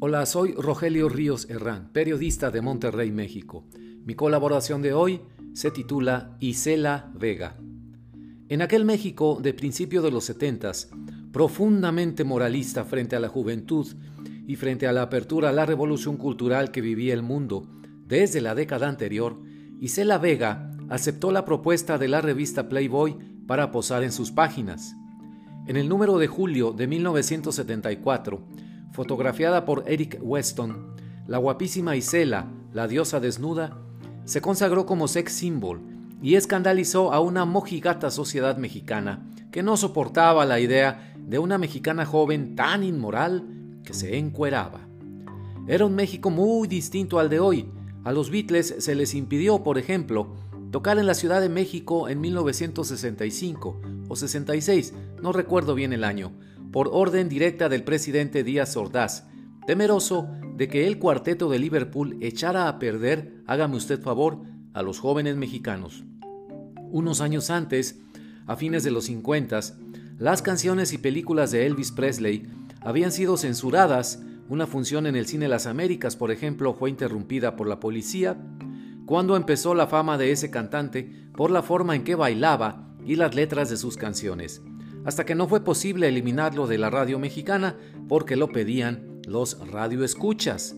Hola, soy Rogelio Ríos Herrán, periodista de Monterrey, México. Mi colaboración de hoy se titula Isela Vega. En aquel México de principio de los setentas, profundamente moralista frente a la juventud y frente a la apertura a la revolución cultural que vivía el mundo desde la década anterior, Isela Vega aceptó la propuesta de la revista Playboy para posar en sus páginas. En el número de julio de 1974, fotografiada por Eric Weston, la guapísima Isela, la diosa desnuda, se consagró como sex symbol y escandalizó a una mojigata sociedad mexicana que no soportaba la idea de una mexicana joven tan inmoral que se encueraba. Era un México muy distinto al de hoy. A los Beatles se les impidió, por ejemplo, tocar en la Ciudad de México en 1965 o 66, no recuerdo bien el año, por orden directa del presidente Díaz Ordaz, temeroso de que el cuarteto de Liverpool echara a perder, hágame usted favor, a los jóvenes mexicanos. Unos años antes, a fines de los 50, las canciones y películas de Elvis Presley habían sido censuradas, una función en el cine Las Américas, por ejemplo, fue interrumpida por la policía, cuando empezó la fama de ese cantante por la forma en que bailaba y las letras de sus canciones hasta que no fue posible eliminarlo de la radio mexicana porque lo pedían los radioescuchas.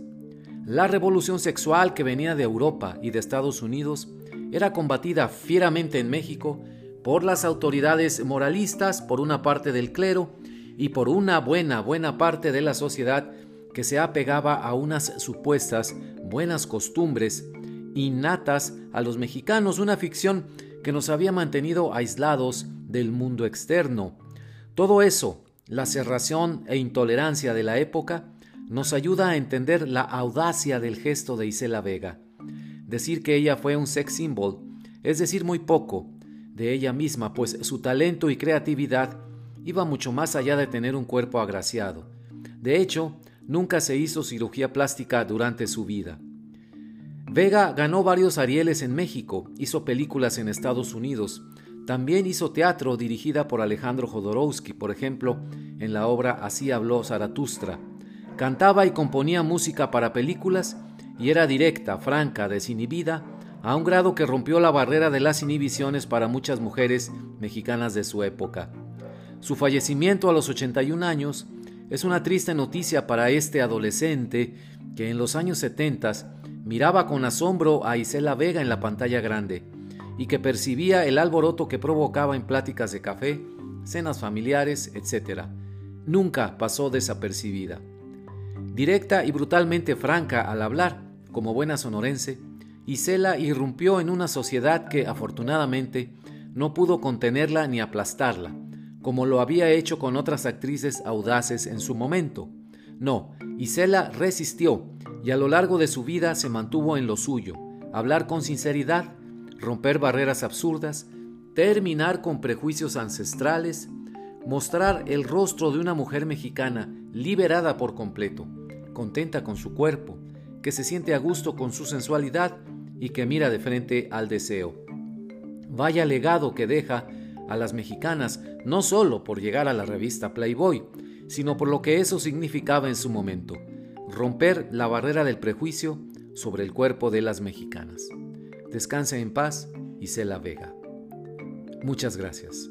La revolución sexual que venía de Europa y de Estados Unidos era combatida fieramente en México por las autoridades moralistas, por una parte del clero y por una buena, buena parte de la sociedad que se apegaba a unas supuestas buenas costumbres innatas a los mexicanos, una ficción que nos había mantenido aislados del mundo externo. Todo eso, la cerración e intolerancia de la época, nos ayuda a entender la audacia del gesto de Isela Vega. Decir que ella fue un sex symbol es decir muy poco de ella misma, pues su talento y creatividad iba mucho más allá de tener un cuerpo agraciado. De hecho, nunca se hizo cirugía plástica durante su vida. Vega ganó varios Arieles en México, hizo películas en Estados Unidos, también hizo teatro dirigida por Alejandro Jodorowsky, por ejemplo, en la obra Así habló Zaratustra. Cantaba y componía música para películas y era directa, franca, desinhibida, a un grado que rompió la barrera de las inhibiciones para muchas mujeres mexicanas de su época. Su fallecimiento a los 81 años es una triste noticia para este adolescente que en los años 70 miraba con asombro a Isela Vega en la pantalla grande y que percibía el alboroto que provocaba en pláticas de café, cenas familiares, etc. Nunca pasó desapercibida. Directa y brutalmente franca al hablar, como buena sonorense, Isela irrumpió en una sociedad que afortunadamente no pudo contenerla ni aplastarla, como lo había hecho con otras actrices audaces en su momento. No, Isela resistió y a lo largo de su vida se mantuvo en lo suyo, hablar con sinceridad romper barreras absurdas, terminar con prejuicios ancestrales, mostrar el rostro de una mujer mexicana liberada por completo, contenta con su cuerpo, que se siente a gusto con su sensualidad y que mira de frente al deseo. Vaya legado que deja a las mexicanas no solo por llegar a la revista Playboy, sino por lo que eso significaba en su momento, romper la barrera del prejuicio sobre el cuerpo de las mexicanas. Descanse en paz, Isela Vega. Muchas gracias.